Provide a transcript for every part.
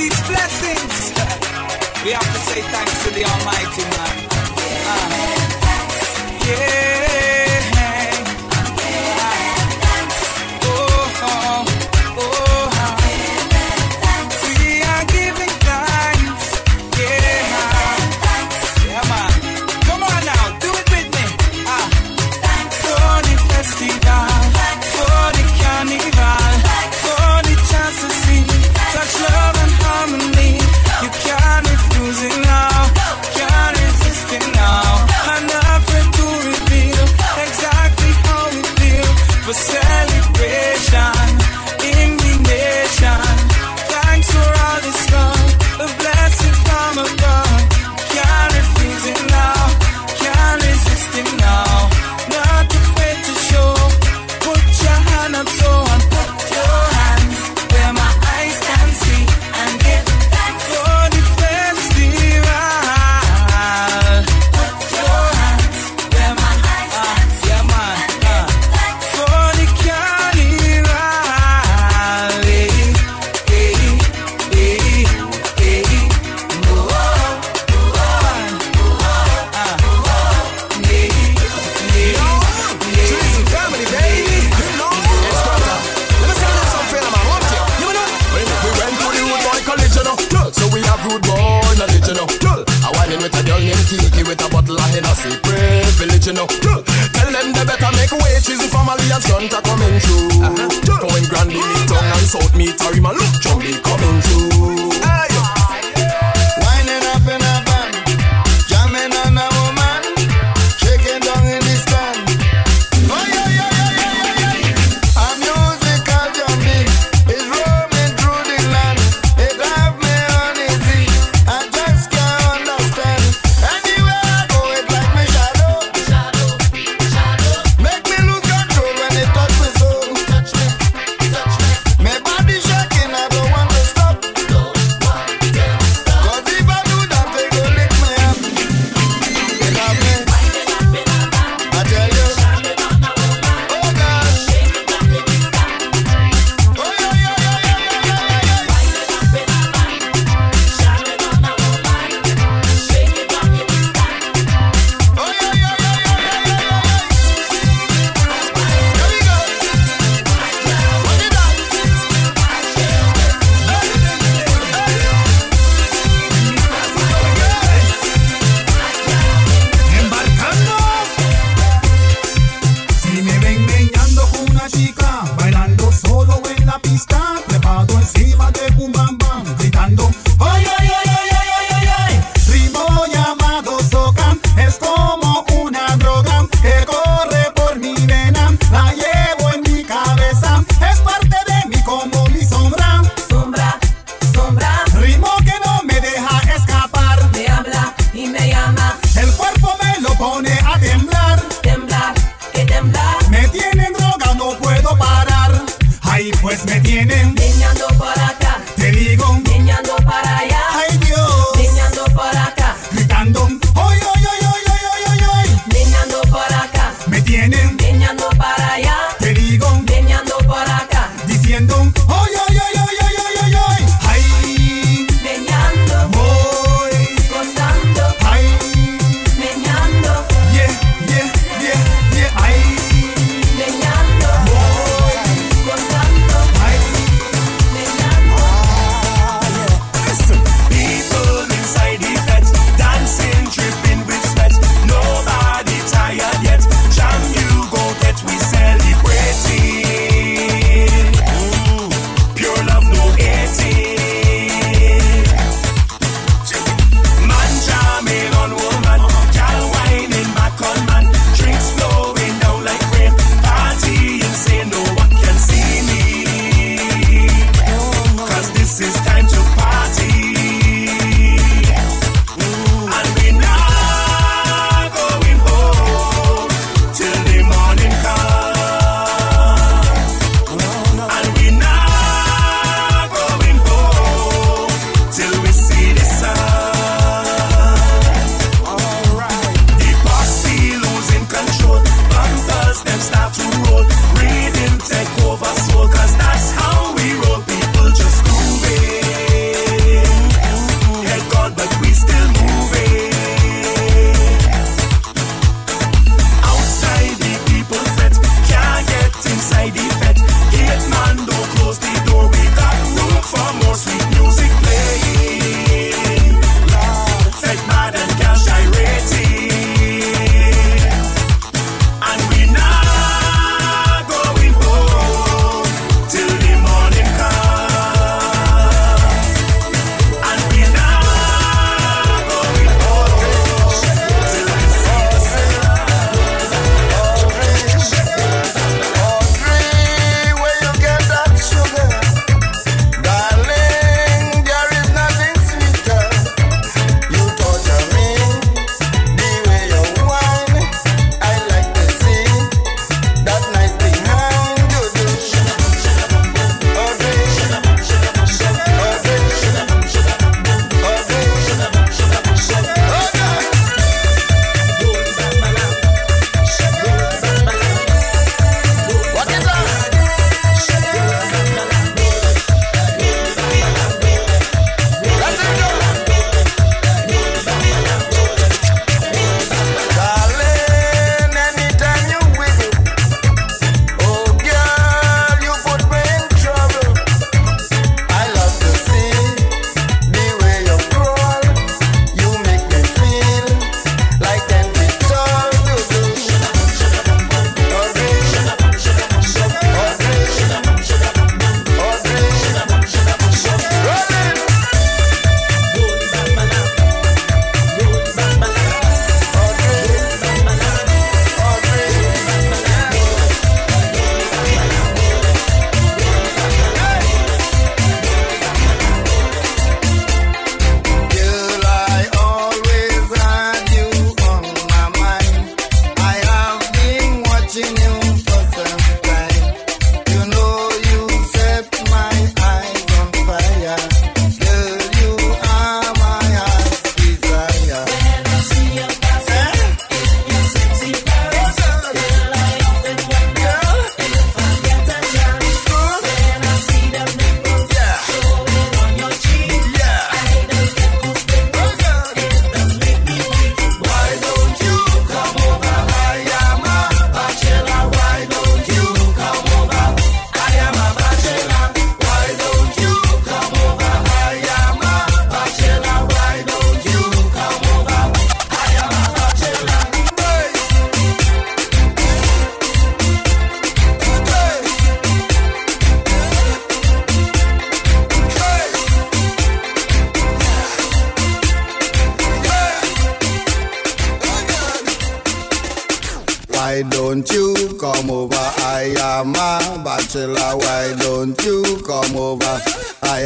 these blessings, we have to say thanks to the Almighty, man. Uh, yeah.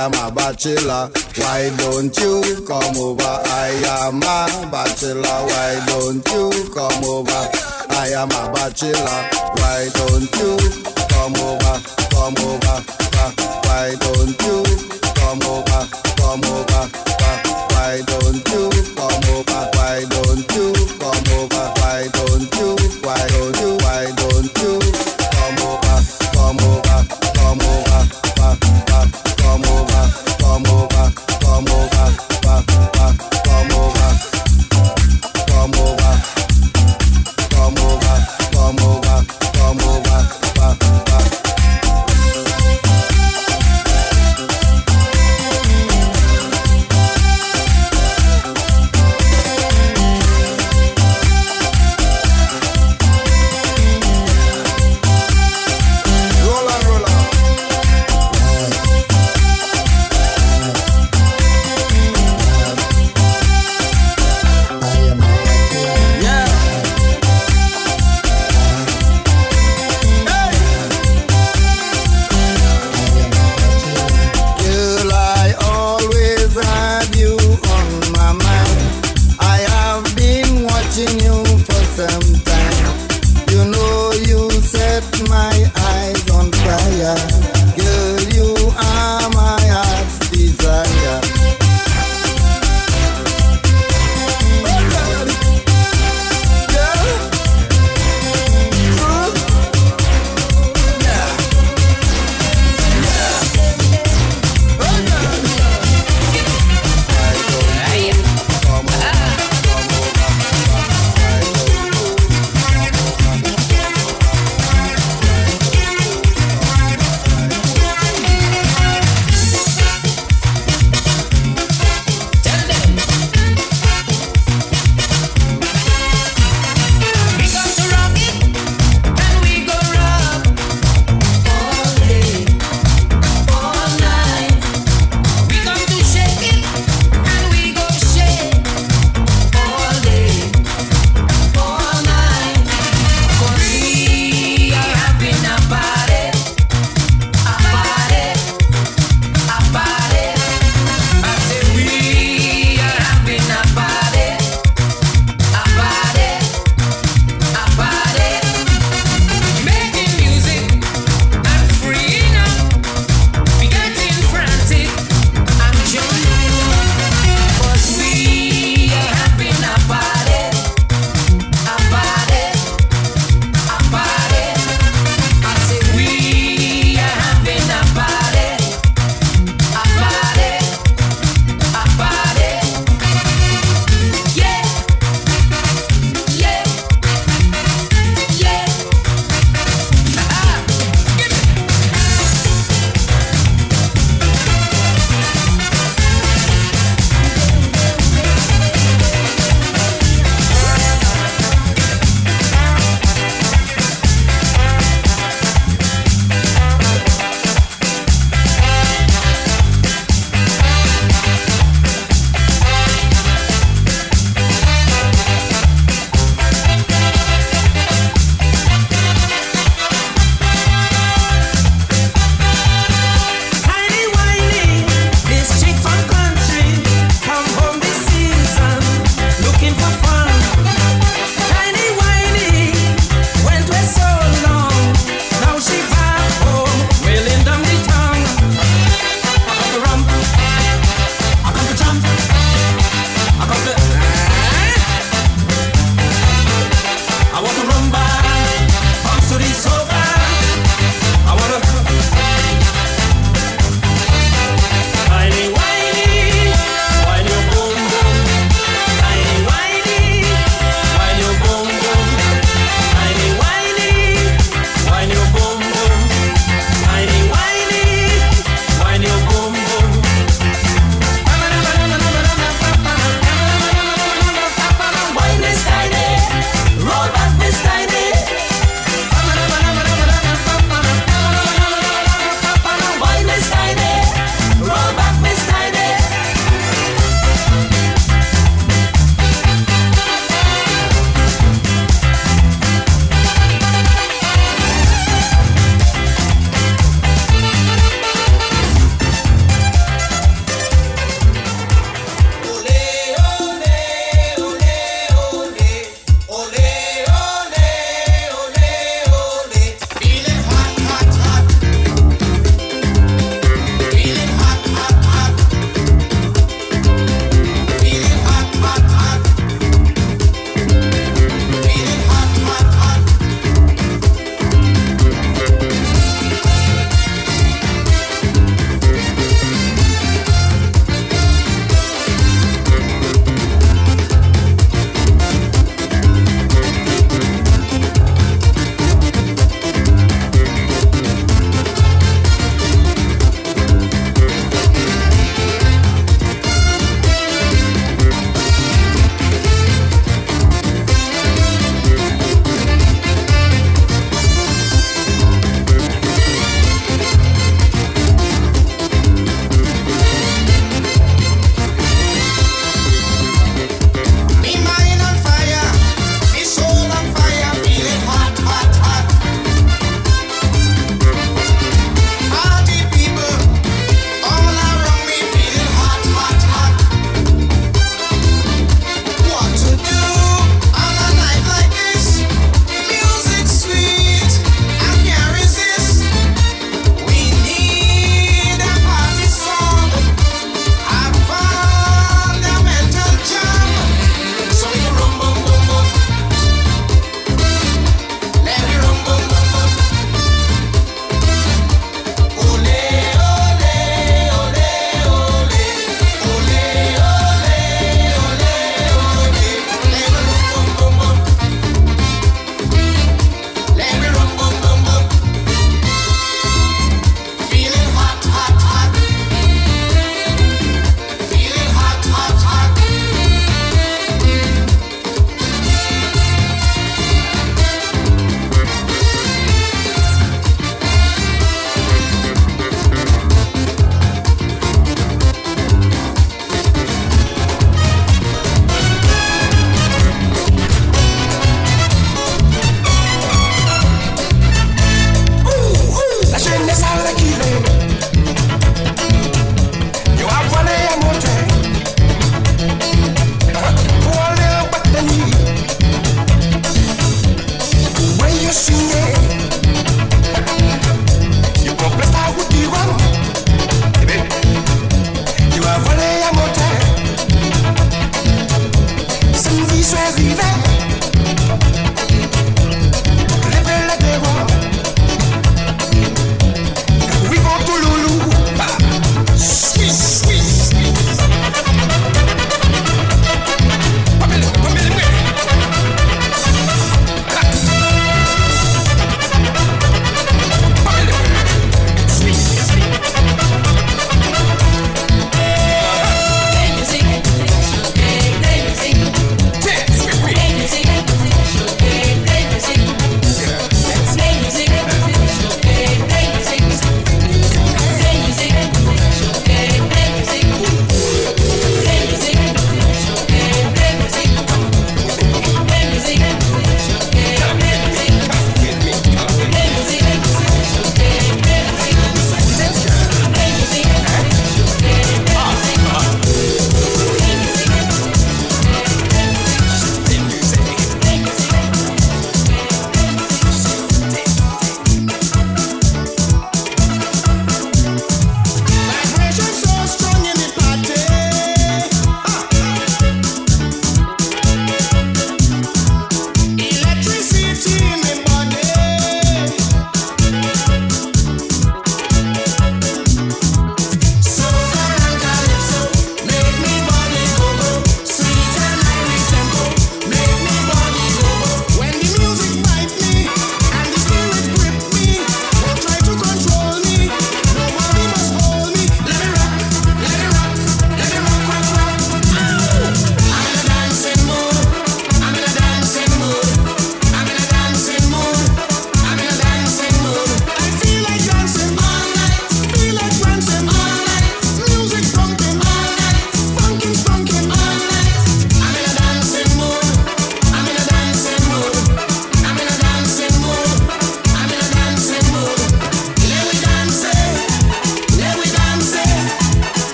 Am a bachelor. Why don't you come over? I am a bachelor. Why don't you come over? I am a bachelor. Why don't you come over? Come over. Why- don't you come over? Come over. Why don't you come over? Why don't you come over? Why don't you? Why don't you? Why don't you come over? Come over. Come over.